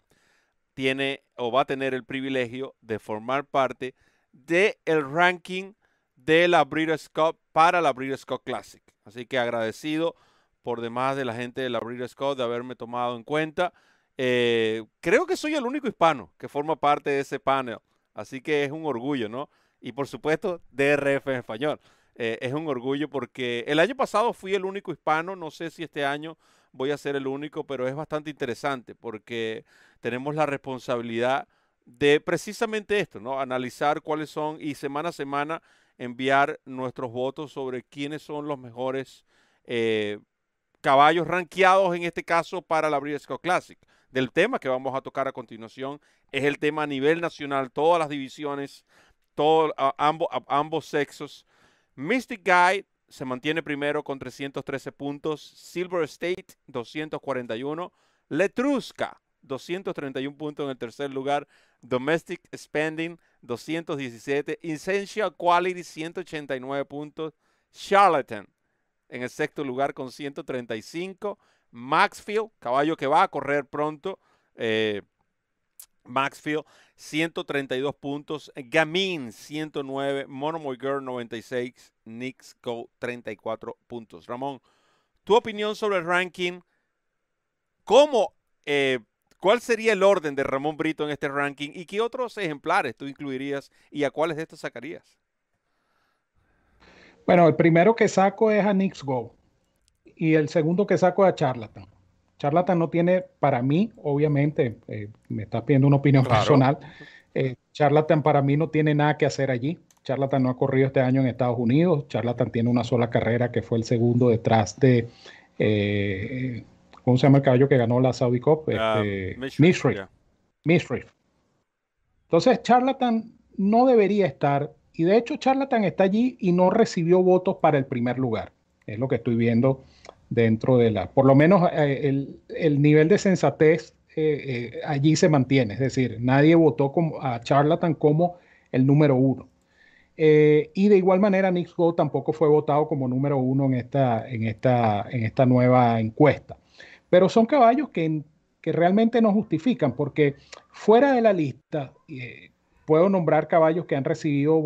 tiene o va a tener el privilegio de formar parte del el ranking de la Breeders' Cup para la Breeders' Cup Classic. Así que agradecido por demás de la gente de la Breeders' Cup de haberme tomado en cuenta. Eh, creo que soy el único hispano que forma parte de ese panel. Así que es un orgullo, ¿no? Y por supuesto, DRF en español. Eh, es un orgullo porque el año pasado fui el único hispano, no sé si este año voy a ser el único, pero es bastante interesante porque tenemos la responsabilidad de precisamente esto, ¿no? Analizar cuáles son y semana a semana enviar nuestros votos sobre quiénes son los mejores eh, caballos rankeados en este caso para la Breeders' Classic. Del tema que vamos a tocar a continuación. Es el tema a nivel nacional, todas las divisiones, ambos, ambos sexos. Mystic Guide se mantiene primero con 313 puntos, Silver State 241, Letrusca 231 puntos en el tercer lugar, Domestic Spending 217, Essential Quality 189 puntos, Charlatan en el sexto lugar con 135, Maxfield, caballo que va a correr pronto, eh, Maxfield 132 puntos, Gamin 109, Monomoy Girl 96, Knicks Go 34 puntos. Ramón, tu opinión sobre el ranking, ¿cómo, eh, cuál sería el orden de Ramón Brito en este ranking y qué otros ejemplares tú incluirías y a cuáles de estos sacarías? Bueno, el primero que saco es a Knicks Go y el segundo que saco es a Charlatan. Charlatan no tiene, para mí, obviamente, eh, me está pidiendo una opinión personal, eh, Charlatan para mí no tiene nada que hacer allí. Charlatan no ha corrido este año en Estados Unidos. Charlatan tiene una sola carrera que fue el segundo detrás de, eh, ¿cómo se llama el caballo que ganó la Saudi Cup? Ah, este, Entonces, Charlatan no debería estar, y de hecho Charlatan está allí y no recibió votos para el primer lugar. Es lo que estoy viendo dentro de la, por lo menos eh, el, nivel de sensatez eh, eh, allí se mantiene, es decir, nadie votó como, a Charlatan como el número uno. y de igual manera, Nick Go tampoco fue votado como número uno en esta, en esta, en esta nueva encuesta. Pero son caballos que, que realmente no justifican, porque fuera de la lista, puedo nombrar caballos que han recibido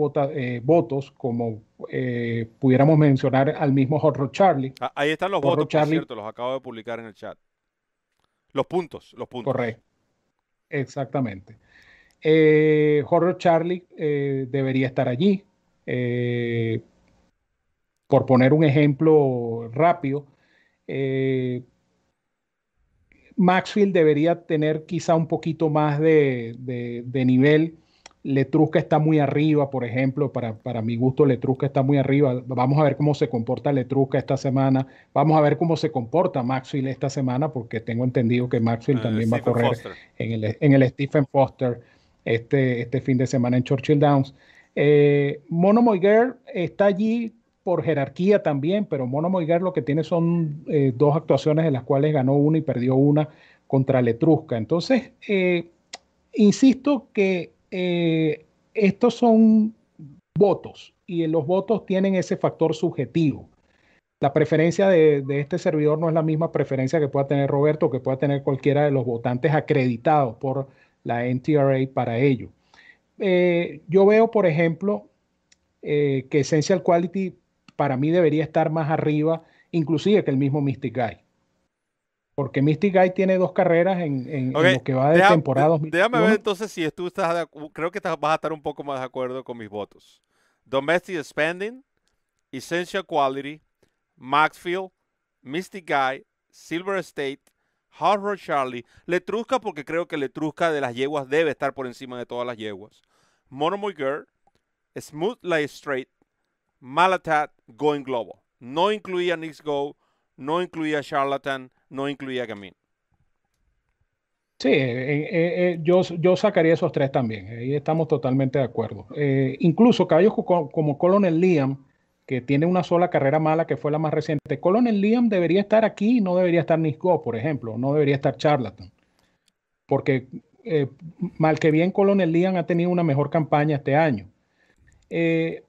votos, como eh, pudiéramos mencionar al mismo Horror Charlie. Ah, ahí están los votos, por cierto, los acabo de publicar en el chat. Los puntos, los puntos. Correcto. Exactamente. Eh, Horror Charlie eh, debería estar allí. por poner un ejemplo rápido, Maxfield debería tener quizá un poquito más de, de nivel Letrusca está muy arriba, por ejemplo, para, para, mi gusto Letrusca está muy arriba. Vamos a ver cómo se comporta Letrusca esta semana. Vamos a ver cómo se comporta Maxfield esta semana, porque tengo entendido que Maxfield eh, también va a correr en el, en el, Stephen Foster este, este fin de semana en Churchill Downs. Eh, Mono Moiguer está allí por jerarquía también, pero Mono Moiguer lo que tiene son eh, dos actuaciones de las cuales ganó una y perdió una contra Letrusca. Entonces, insisto que eh, estos son votos y los votos tienen ese factor subjetivo. La preferencia de, este servidor no es la misma preferencia que pueda tener Roberto o que pueda tener cualquiera de los votantes acreditados por la NTRA para ello. Eh, yo veo, por ejemplo, eh, que Essential Quality para mí debería estar más arriba, inclusive que el mismo Mystic Guy. Porque Mystic Guy tiene dos carreras en, lo que va de temporada. Déjame ver entonces si tú estás de, creo que vas a estar un poco más de acuerdo con mis votos. Domestic Spending, Essential Quality, Maxfield, Mystic Guy, Silver State, Hard Charlie, Letrusca porque creo que Letrusca de las yeguas debe estar por encima de todas las yeguas. Monomoy Girl, Smooth Light Straight, Malatat, Going Global. No incluía Nix Go, no incluía Charlatan, no incluía Gamin. Sí, eh, eh, eh, yo, yo sacaría esos tres también, ahí estamos totalmente de acuerdo. incluso caballos como, Colonel Liam, que tiene una sola carrera mala que fue la más reciente. Colonel Liam debería estar aquí, no debería estar Nisco, por ejemplo, no debería estar Charlatan. Porque mal que bien Colonel Liam ha tenido una mejor campaña este año.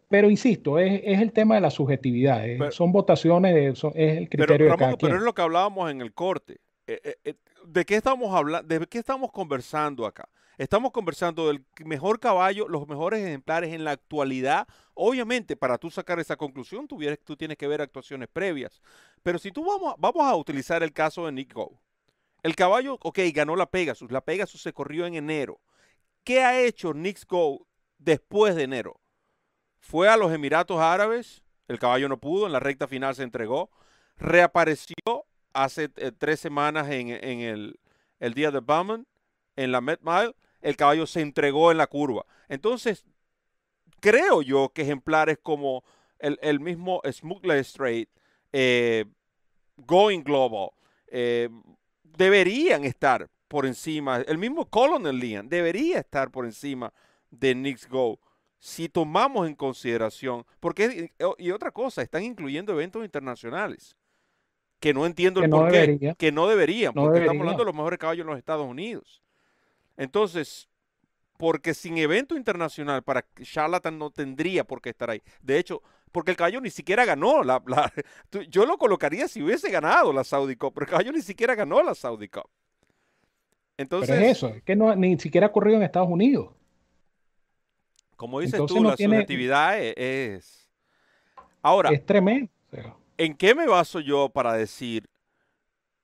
Pero insisto, es, el tema de la subjetividad. son votaciones, es el criterio de cada Pero es lo que hablábamos en el corte. ¿de qué estamos hablando? ¿De qué estamos conversando acá? Estamos conversando del mejor caballo, los mejores ejemplares en la actualidad. Obviamente, para tú sacar esa conclusión, tú, tú tienes que ver actuaciones previas. Pero si tú vamos, vamos a utilizar el caso de Nick Go. El caballo, ok, ganó la Pegasus. La Pegasus se corrió en enero. ¿Qué ha hecho Nick Go después de enero? Fue a los Emiratos Árabes, el caballo no pudo, en la recta final se entregó. Reapareció hace eh, tres semanas en, el, el, día de Bowman, en la Met Mile, el caballo se entregó en la curva. Entonces, creo yo que ejemplares como el, mismo Smuggler Straight, eh, Going Global, eh, deberían estar por encima, el mismo Colonel Lian debería estar por encima de Knicks Go si tomamos en consideración, porque, y otra cosa, están incluyendo eventos internacionales que no entiendo el por qué, que no deberían, porque estamos hablando de los mejores caballos en los Estados Unidos. Entonces, porque sin evento internacional para Charlatan no tendría por qué estar ahí. De hecho, porque el caballo ni siquiera ganó. La, yo lo colocaría si hubiese ganado la Saudi Cup, pero el caballo ni siquiera ganó la Saudi Cup. Entonces, pero es eso, es que no, ni siquiera ha corrido en Estados Unidos. Como dices tú, la subjetividad e, es, Ahora. Es tremendo. ¿En qué me baso yo para decir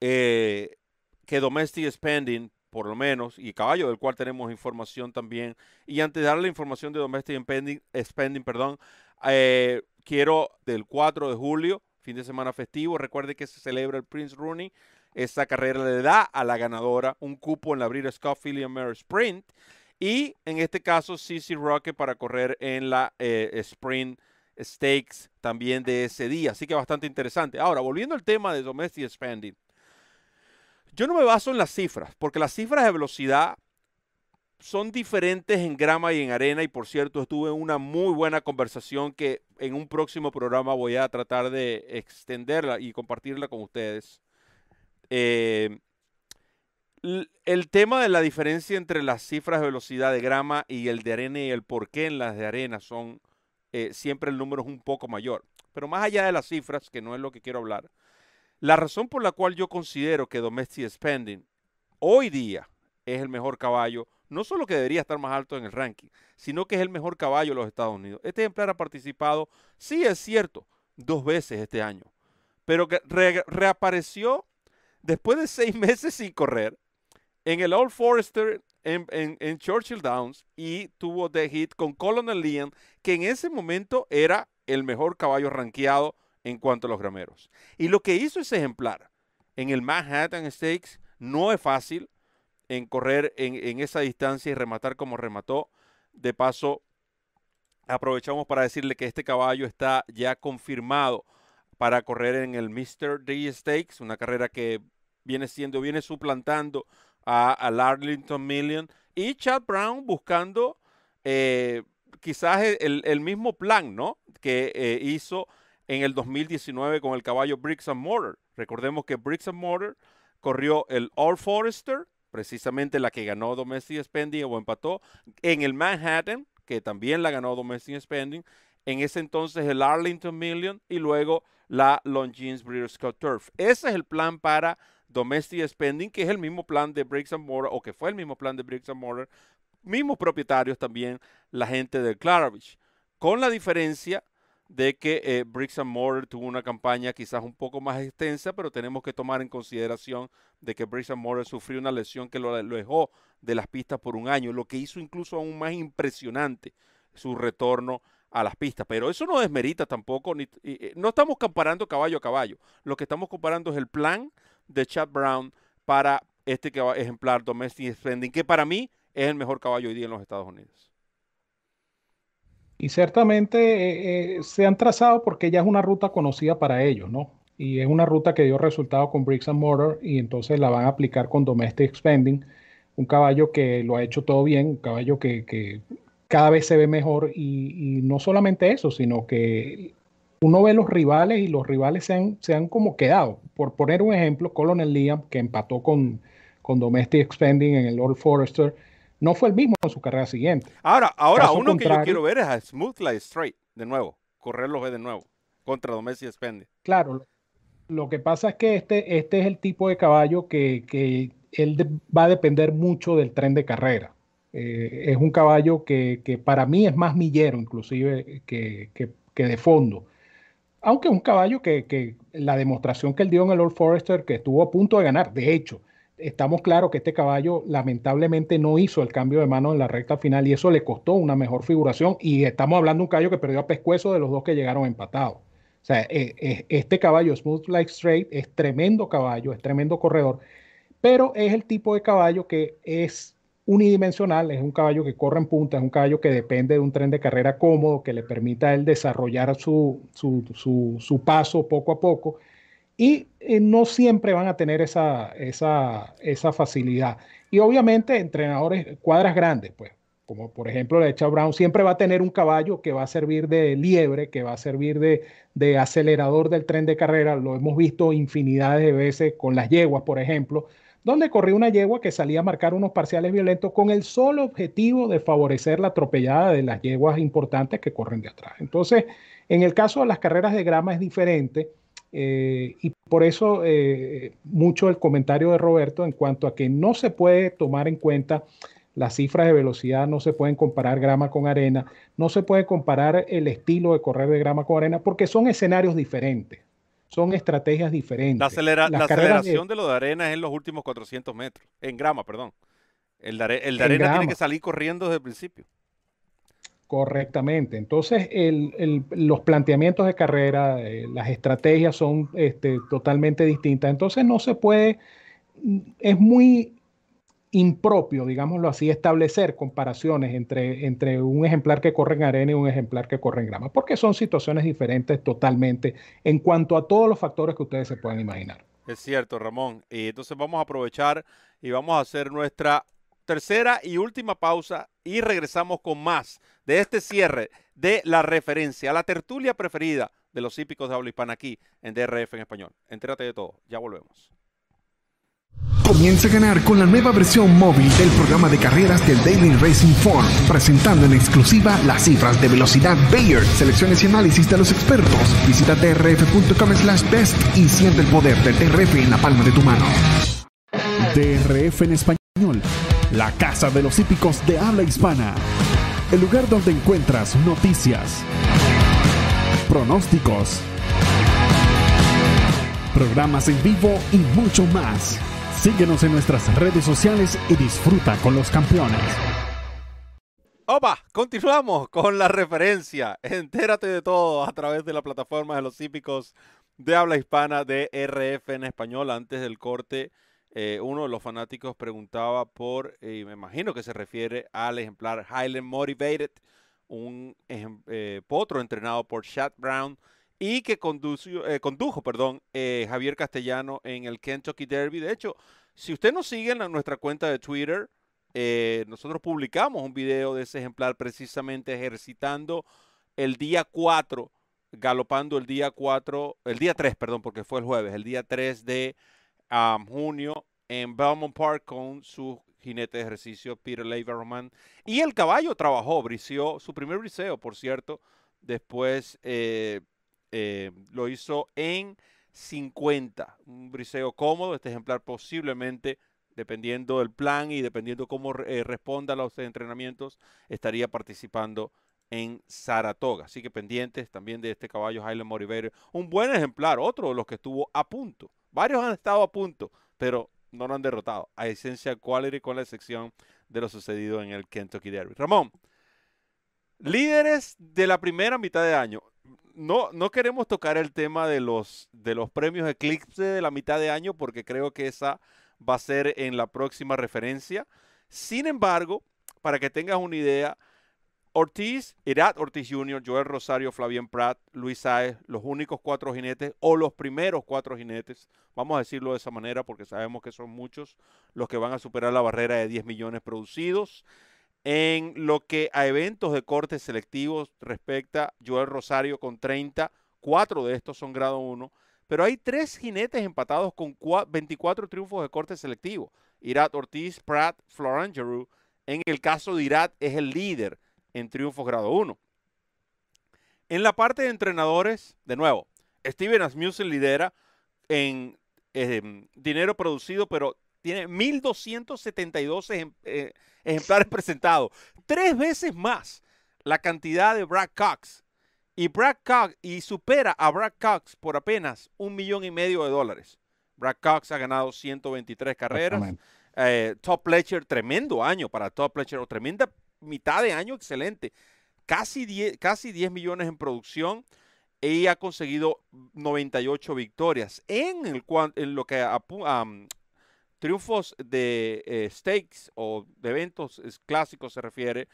eh, que domestic spending, por lo menos, y caballo del cual tenemos información también, y antes de darle la información de domestic spending, spending perdón, eh, quiero del 4 de julio, fin de semana festivo, recuerde que se celebra el Prince Rooney, esta carrera le da a la ganadora un cupo en la Breeders' Scott Philly Mare Sprint, y en este caso CC Rocket para correr en la eh, Sprint stakes también de ese día. Así que bastante interesante. Ahora, volviendo al tema de domestic spending. Yo no me baso en las cifras, porque las cifras de velocidad son diferentes en grama y en arena. Y por cierto, estuve en una muy buena conversación que en un próximo programa voy a tratar de extenderla y compartirla con ustedes. Eh, el tema de la diferencia entre las cifras de velocidad de grama y el de arena y el por qué en las de arena son eh, siempre el número es un poco mayor. Pero más allá de las cifras, que no es lo que quiero hablar, la razón por la cual yo considero que Domestic Spending hoy día es el mejor caballo, no solo que debería estar más alto en el ranking, sino que es el mejor caballo de los Estados Unidos. Este ejemplar ha participado, sí es cierto, dos veces este año, pero que reapareció después de seis meses sin correr en el Old Forester en, Churchill Downs y tuvo de hit con Colonel Liam, que en ese momento era el mejor caballo rankeado en cuanto a los grameros. Y lo que hizo ese ejemplar en el Manhattan Stakes no es fácil en correr en, en esa distancia y rematar como remató. De paso, aprovechamos para decirle que este caballo está ya confirmado para correr en el Mr. D Stakes, una carrera que viene siendo, viene suplantando al Arlington Million y Chad Brown buscando eh, quizás el, mismo plan ¿no? que eh, hizo en el 2019 con el caballo Bricks and Mortar. Recordemos que Bricks and Mortar corrió el All Forester, precisamente la que ganó Domestic Spending o empató, en el Manhattan, que también la ganó Domestic Spending, en ese entonces el Arlington Million y luego la Longines Breeders' Cup Turf. Ese es el plan para Domestic Spending, que es el mismo plan de Bricks and Mortar, o que fue el mismo plan de Bricks and Mortar, mismos propietarios también, la gente del Claravich, con la diferencia de que eh, Bricks and Mortar tuvo una campaña quizás un poco más extensa, pero tenemos que tomar en consideración de que Bricks and Mortar sufrió una lesión que lo, dejó de las pistas por un año, lo que hizo incluso aún más impresionante su retorno a las pistas. Pero eso no desmerita tampoco, ni, no estamos comparando caballo a caballo, lo que estamos comparando es el plan de Chad Brown para este ejemplar Domestic Spending, que para mí es el mejor caballo hoy día en los Estados Unidos. Y ciertamente eh, eh, se han trazado porque ya es una ruta conocida para ellos, ¿no? Y es una ruta que dio resultado con Bricks and Mortar y entonces la van a aplicar con Domestic Spending, un caballo que lo ha hecho todo bien, un caballo que, cada vez se ve mejor y, y, no solamente eso, sino que uno ve los rivales y los rivales se han, se han como quedado. Por poner un ejemplo, Colonel Liam, que empató con, con Domestic Spending en el Old Forester, no fue el mismo en su carrera siguiente. Ahora, ahora uno que yo quiero ver es a Smooth Light Straight, de nuevo, correrlo de nuevo, contra Domestic Spending. Claro, Lo que pasa es que este, este es el tipo de caballo que, que él va a depender mucho del tren de carrera. Eh, es un caballo que, que, para mí es más millero inclusive que, que de fondo. Aunque es un caballo que, que, la demostración que él dio en el Old Forester, que estuvo a punto de ganar, de hecho, estamos claros que este caballo lamentablemente no hizo el cambio de mano en la recta final y eso le costó una mejor figuración y estamos hablando de un caballo que perdió a pescuezo de los dos que llegaron empatados. O sea, eh, eh, este caballo Smooth Like Straight es tremendo caballo, es tremendo corredor, pero es el tipo de caballo que es unidimensional, es un caballo que corre en punta, es un caballo que depende de un tren de carrera cómodo que le permita a él desarrollar su, su, su, paso poco a poco y eh, no siempre van a tener esa, esa, esa, facilidad. Y obviamente entrenadores, cuadras grandes, pues, como por ejemplo la de Chad Brown, siempre va a tener un caballo que va a servir de liebre, que va a servir de, de acelerador del tren de carrera. Lo hemos visto infinidades de veces con las yeguas, por ejemplo, donde corría una yegua que salía a marcar unos parciales violentos con el solo objetivo de favorecer la atropellada de las yeguas importantes que corren de atrás. Entonces, en el caso de las carreras de grama es diferente eh, y por eso eh, mucho el comentario de Roberto en cuanto a que no se puede tomar en cuenta las cifras de velocidad, no se pueden comparar grama con arena, no se puede comparar el estilo de correr de grama con arena, porque son escenarios diferentes, son estrategias diferentes. La, aceleración de... lo de arena es en los últimos 400 metros, en grama, perdón. El de, el de arena tiene que salir corriendo desde el principio. Correctamente. Entonces, los planteamientos de carrera, eh, las estrategias son este, totalmente distintas. Entonces, no se puede, es muy impropio, digámoslo así, establecer comparaciones entre, entre un ejemplar que corre en arena y un ejemplar que corre en grama, porque son situaciones diferentes totalmente en cuanto a todos los factores que ustedes se pueden imaginar. Es cierto, Ramón. Y entonces vamos a aprovechar y vamos a hacer nuestra tercera y última pausa y regresamos con más de este cierre de la referencia, la tertulia preferida de los hípicos de habla hispana aquí en DRF en español. Entérate de todo, ya volvemos. Comienza a ganar con la nueva versión móvil del programa de carreras del Daily Racing Form, presentando en exclusiva las cifras de velocidad Bayer, selecciones y análisis de los expertos. Visita drf.com slash best y siente el poder del DRF en la palma de tu mano. DRF en español la casa de los hípicos de habla hispana. El lugar donde encuentras noticias, pronósticos, programas en vivo y mucho más. Síguenos en nuestras redes sociales y disfruta con los campeones. Opa, continuamos con la referencia. Entérate de todo a través de la plataforma de los hípicos de habla hispana de RF en español antes del corte. Eh, uno de los fanáticos preguntaba por, y me imagino que se refiere al ejemplar Highland Motivated, un eh, potro entrenado por Chad Brown y que eh, condujo perdón, Javier Castellano en el Kentucky Derby. De hecho, si usted nos sigue en nuestra cuenta de Twitter, nosotros publicamos un video de ese ejemplar precisamente ejercitando el día 4, galopando el día 4, el día 3, perdón, porque fue el jueves, el día 3 de junio en Belmont Park con su jinete de ejercicio Peter Leiberman. Y el caballo trabajó, briseó, su primer briseo, por cierto. Después eh, eh, lo hizo en 50. Un briseo cómodo. Este ejemplar posiblemente, dependiendo del plan y dependiendo cómo eh, responda a los entrenamientos, estaría participando en Saratoga. Así que pendientes también de este caballo Highland Motivator. Un buen ejemplar, otro de los que estuvo a punto Varios han estado a punto, pero no lo han derrotado. A esencia quality con la excepción de lo sucedido en el Kentucky Derby. Ramón, líderes de la primera mitad de año. No, no queremos tocar el tema de los, de los premios Eclipse de la mitad de año porque creo que esa va a ser en la próxima referencia. Sin embargo, para que tengas una idea, Ortiz, Irat Ortiz Jr., Joel Rosario, Flavien Pratt, Luis Saez, los únicos cuatro jinetes o los primeros cuatro jinetes, vamos a decirlo de esa manera porque sabemos que son muchos los que van a superar la barrera de 10 millones producidos. En lo que a eventos de cortes selectivos respecta, Joel Rosario con 30, cuatro de estos son grado 1, pero hay tres jinetes empatados con 24 triunfos de corte selectivo. Irat Ortiz, Pratt, Florangeru. En el caso de Irat es el líder en triunfos grado 1. En la parte de entrenadores, de nuevo, Steven Asmussen lidera en em, dinero producido, pero tiene 1.272 eh, ejemplares presentados. Tres veces más la cantidad de Brad Cox. Y Brad Cox y supera a Brad Cox por apenas un millón y medio de dólares. Brad Cox ha ganado 123 carreras. Eh, Top Pletcher, tremendo año para Top Pletcher, o tremenda mitad de año excelente. Casi 10, casi 10 millones en producción y ha conseguido 98 victorias. En, el, en lo que a, triunfos de eh, stakes o de eventos clásicos se refiere,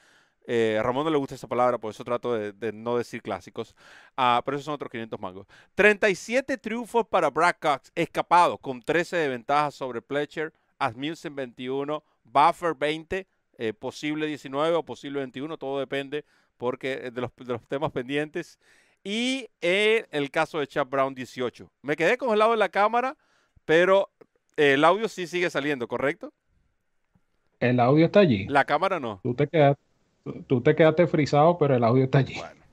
eh, a Ramón no le gusta esa palabra, por eso trato de, no decir clásicos. Ah, pero esos son otros 500 mangos. 37 triunfos para Brad Cox, escapado, con 13 de ventaja sobre Pletcher, Asmussen 21, Buffer 20, eh, posible 19 o posible 21, todo depende porque de los, temas pendientes. Y en el caso de Chad Brown 18. Me quedé congelado en la cámara, pero el audio sí sigue saliendo, ¿correcto? El audio está allí. La cámara no. Tú te quedaste, tú te quedaste frisado, pero el audio está allí. Bueno,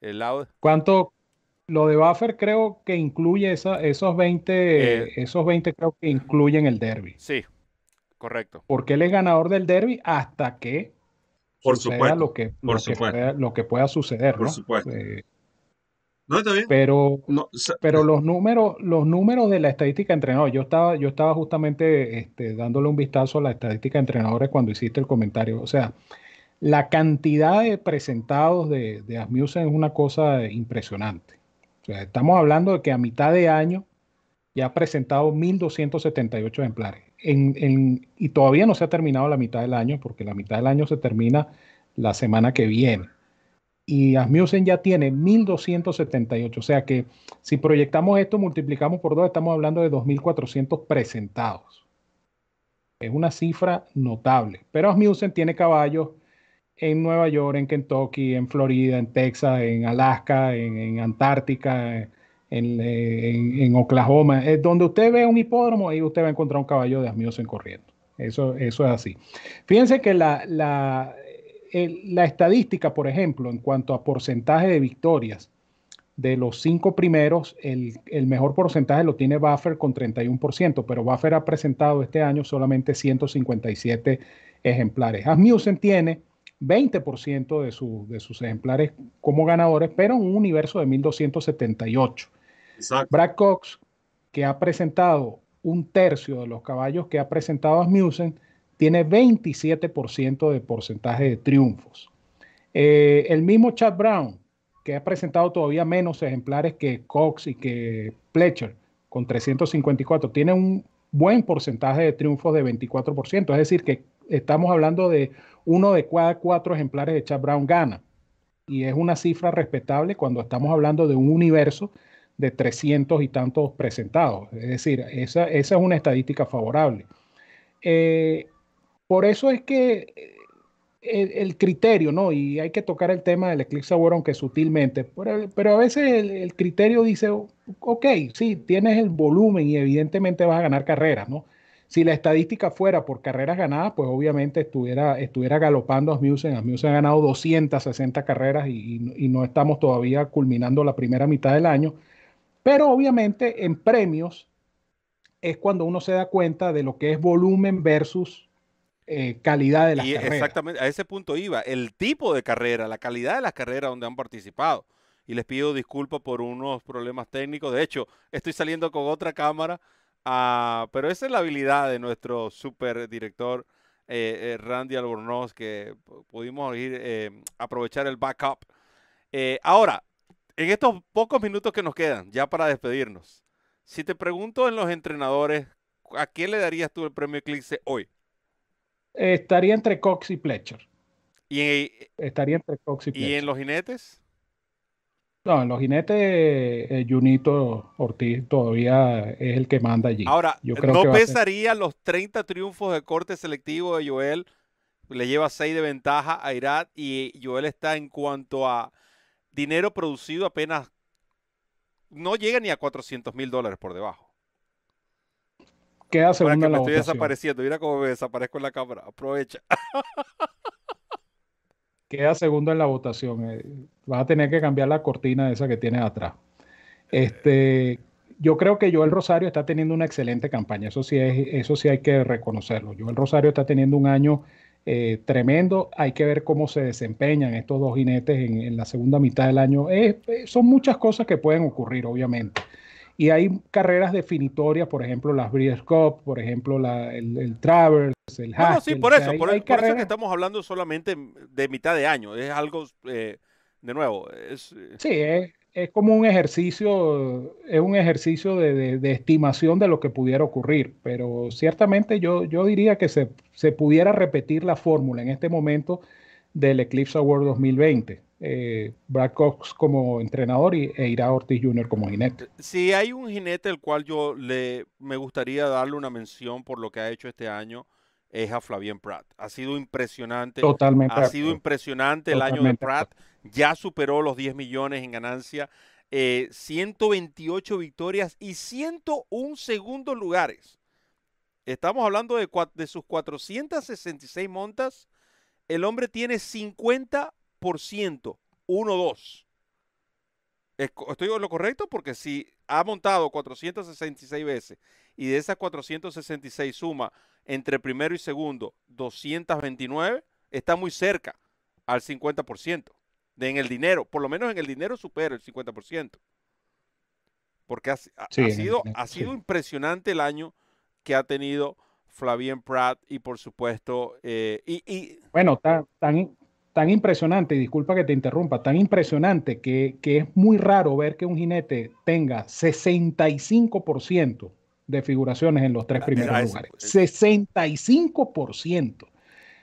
el audio. ¿Cuánto? Lo de Buffer creo que incluye esa, esos 20, eh, esos 20 creo que incluyen el derby. Sí, correcto. Porque él es ganador del derby hasta que por supuesto, lo que, por pueda, lo que pueda suceder. Por ¿no? supuesto. Eh, no, está bien. Pero, pero los números, los números de la estadística de entrenador, yo estaba, yo estaba justamente este, dándole un vistazo a la estadística de entrenadores cuando hiciste el comentario. O sea, la cantidad de presentados de, de Asmussen es una cosa impresionante. O sea, estamos hablando de que a mitad de año ya ha presentado 1.278 ejemplares. En, en, y todavía no se ha terminado la mitad del año, porque la mitad del año se termina la semana que viene. Y Asmussen ya tiene 1.278. O sea que si proyectamos esto, multiplicamos por dos, estamos hablando de 2.400 presentados. Es una cifra notable. Pero Asmussen tiene caballos en Nueva York, en Kentucky, en Florida, en Texas, en Alaska, en, Antártica, en, Oklahoma. Es donde usted ve un hipódromo, ahí usted va a encontrar un caballo de Asmussen corriendo. Eso, eso es así. Fíjense que la, la, la estadística, por ejemplo, en cuanto a porcentaje de victorias, de los cinco primeros, el, el, mejor porcentaje lo tiene Buffer con 31%, pero Buffer ha presentado este año solamente 157 ejemplares. Asmussen tiene 20% de, de sus ejemplares como ganadores, pero en un universo de 1278. Exacto. Brad Cox, que ha presentado un tercio de los caballos que ha presentado Asmussen, tiene 27% de porcentaje de triunfos. Eh, el mismo Chad Brown, que ha presentado todavía menos ejemplares que Cox y que Pletcher, con 354, tiene un buen porcentaje de triunfos de 24%. Es decir, que estamos hablando de uno de cada cuatro ejemplares de Chad Brown gana. Y es una cifra respetable cuando estamos hablando de un universo de 300 y tantos presentados. Es decir, esa, esa es una estadística favorable. Eh, por eso es que eh, el, criterio, ¿no? Y hay que tocar el tema del Eclipse Award, aunque sutilmente, pero, a veces el, criterio dice, ok, sí, tienes el volumen y evidentemente vas a ganar carreras, ¿no? Si la estadística fuera por carreras ganadas, pues obviamente estuviera, estuviera galopando a Asmussen. Asmussen ha ganado 260 carreras y no estamos todavía culminando la primera mitad del año. Pero obviamente en premios es cuando uno se da cuenta de lo que es volumen versus eh, calidad de las y Exactamente, a ese punto iba. El tipo de carrera, la calidad de las carreras donde han participado. Y les pido disculpas por unos problemas técnicos. De hecho, estoy saliendo con otra cámara, uh, pero esa es la habilidad de nuestro super director eh, eh, Randy Albornoz, que pudimos ir, aprovechar el backup. ahora, en estos pocos minutos que nos quedan, ya para despedirnos, si te pregunto en los entrenadores, ¿a quién le darías tú el premio Eclipse hoy? Estaría entre Cox y Pletcher. ¿Y, estaría entre Cox y Pletcher. ¿Y en los jinetes? No, en los jinetes, eh, Junito Ortiz todavía es el que manda allí. Ahora, Yo creo ¿no pesaría los 30 triunfos de corte selectivo de Joel? Le lleva 6 de ventaja a Irat y Joel está en cuanto a dinero producido apenas no llega ni a 400 mil dólares por debajo. Queda segunda en la me estoy desapareciendo. Mira cómo me desaparezco en la cámara. Aprovecha. Queda segundo en la votación. Eh, vas a tener que cambiar la cortina esa que tienes atrás. Este, yo creo que Joel Rosario está teniendo una excelente campaña, eso sí, es, eso sí hay que reconocerlo. Joel Rosario está teniendo un año eh, tremendo, hay que ver cómo se desempeñan estos dos jinetes en, la segunda mitad del año. son muchas cosas que pueden ocurrir, obviamente. Y hay carreras definitorias, por ejemplo, las Breeders' Cup, por ejemplo, el, el Travers, el Haskell. sí, por eso, por, eso que estamos hablando solamente de mitad de año. Es algo, eh, de nuevo, es... Eh, sí, es, es como un ejercicio, es un ejercicio de, estimación de lo que pudiera ocurrir, pero ciertamente yo, yo diría que se, pudiera repetir la fórmula en este momento del Eclipse Award 2020. Eh, Brad Cox como entrenador y, e Ira Ortiz Jr. como jinete. Si hay un jinete al cual yo le me gustaría darle una mención por lo que ha hecho este año, es a Flavien Pratt. Ha sido impresionante. Totalmente. Ha sido impresionante el año de Pratt ya superó los 10 millones en ganancia, 128 eh, victorias y 101 segundos lugares. Estamos hablando de, de sus 466 montas. El hombre tiene 50%, 1-2. ¿Estoy en lo correcto? Porque si ha montado 466 veces y de esas 466 suma entre primero y segundo 229, está muy cerca al 50% de en el dinero, por lo menos en el dinero supera el 50%. Porque ha, sido, ha sido impresionante el año que ha tenido Flavien Pratt y por supuesto... Eh, y, Bueno, tan, tan, tan, impresionante, disculpa que te interrumpa, tan impresionante que, que es muy raro ver que un jinete tenga 65% de figuraciones en los tres primeros lugares. 65%.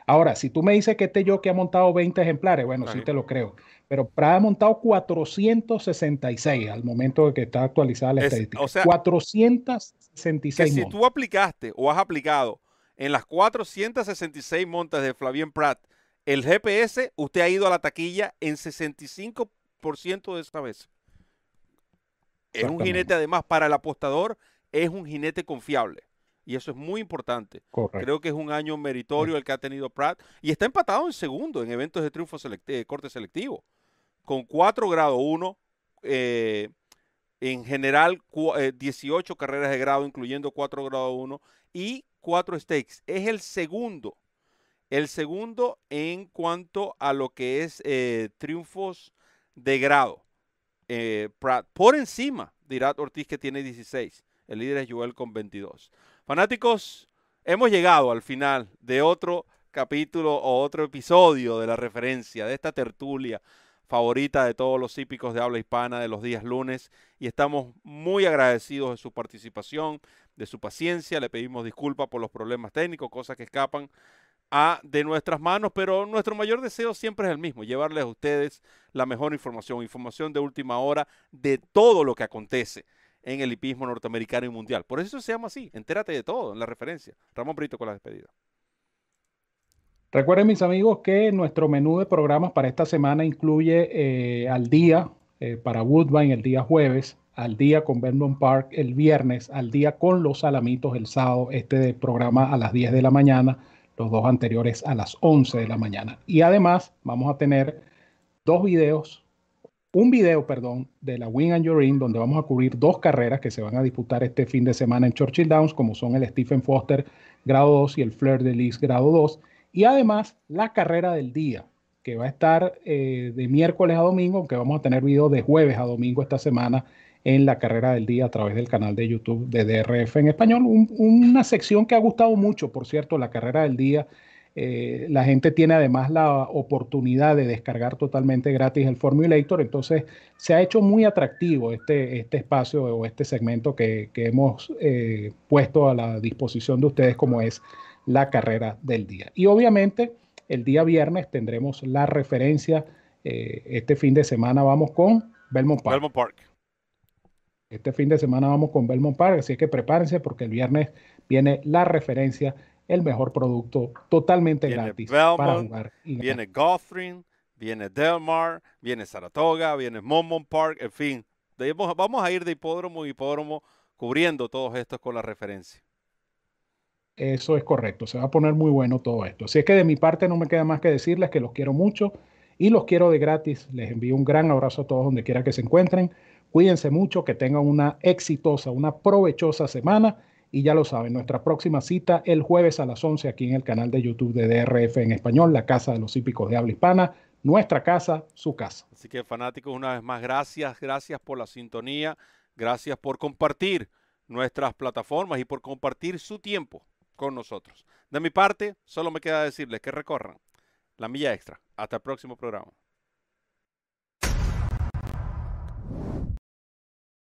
Ahora, si tú me dices que este yo que ha montado 20 ejemplares, bueno, sí te lo creo. Pero Prada ha montado 466 al momento de que está actualizada la estadística. O sea, 466. si tú aplicaste o has aplicado en las 466 montas de Flavien Pratt el GPS, usted ha ido a la taquilla en 65% de esa vez. Es un jinete, además, para el apostador, es un jinete confiable. Y eso es muy importante. Creo que es un año meritorio el que ha tenido Pratt. Y está empatado en segundo en eventos de triunfo de corte selectivo. Con 4 grado 1. Eh, en general, 18 eh, carreras de grado, incluyendo 4 grado 1. Y 4 stakes. Es el segundo. El segundo en cuanto a lo que es eh, triunfos de grado. Pratt. Por encima de Ortiz, que tiene 16. El líder es Joel con 22. Fanáticos, hemos llegado al final de otro capítulo o otro episodio de la referencia, de esta tertulia favorita de todos los hípicos de habla hispana de los días lunes y estamos muy agradecidos de su participación, de su paciencia, le pedimos disculpas por los problemas técnicos, cosas que escapan a de nuestras manos, pero nuestro mayor deseo siempre es el mismo, llevarles a ustedes la mejor información, información de última hora de todo lo que acontece en el hipismo norteamericano y mundial. Por eso se llama así. Entérate de todo en la referencia. Ramón Brito con la despedida. Recuerden, mis amigos, que nuestro menú de programas para esta semana incluye eh, al día eh, para Woodbine el día jueves, al día con Vernon Park el viernes, al día con los Salamitos el sábado, este programa a las 10 de la mañana, los dos anteriores a las 11 de la mañana. Y además vamos a tener dos videos un video, perdón, de la Win and Your In, donde vamos a cubrir dos carreras que se van a disputar este fin de semana en Churchill Downs, como son el Stephen Foster grado 2 y el Fleur de Lis grado 2, y además la carrera del día, que va a estar eh, de miércoles a domingo, aunque vamos a tener video de jueves a domingo esta semana en la carrera del día a través del canal de YouTube de DRF en español. una sección que ha gustado mucho, por cierto, la carrera del día eh, la gente tiene además la oportunidad de descargar totalmente gratis el Formulator, entonces se ha hecho muy atractivo este, este espacio o este segmento que, hemos eh, puesto a la disposición de ustedes como es la carrera del día. Y obviamente el día viernes tendremos la referencia, eh, este fin de semana vamos con Belmont Park. Belmont Park. Este fin de semana vamos con Belmont Park, así que prepárense porque el viernes viene la referencia el mejor producto totalmente gratis para jugar. viene Gothrin, viene Delmar, viene Saratoga, viene Monmouth Park, en fin. Vamos a ir de hipódromo a hipódromo cubriendo todos estos con la referencia. Eso es correcto, se va a poner muy bueno todo esto. Así es que de mi parte no me queda más que decirles que los quiero mucho y los quiero de gratis. Les envío un gran abrazo a todos donde quiera que se encuentren. Cuídense mucho, que tengan una exitosa, una provechosa semana y ya lo saben, nuestra próxima cita el jueves a las 11 aquí en el canal de YouTube de DRF en español, la Casa de los Hípicos de Habla Hispana. Nuestra casa, su casa. Así que fanáticos, una vez más, gracias, gracias por la sintonía, gracias por compartir nuestras plataformas y por compartir su tiempo con nosotros. De mi parte, solo me queda decirles que recorran la milla extra. Hasta el próximo programa.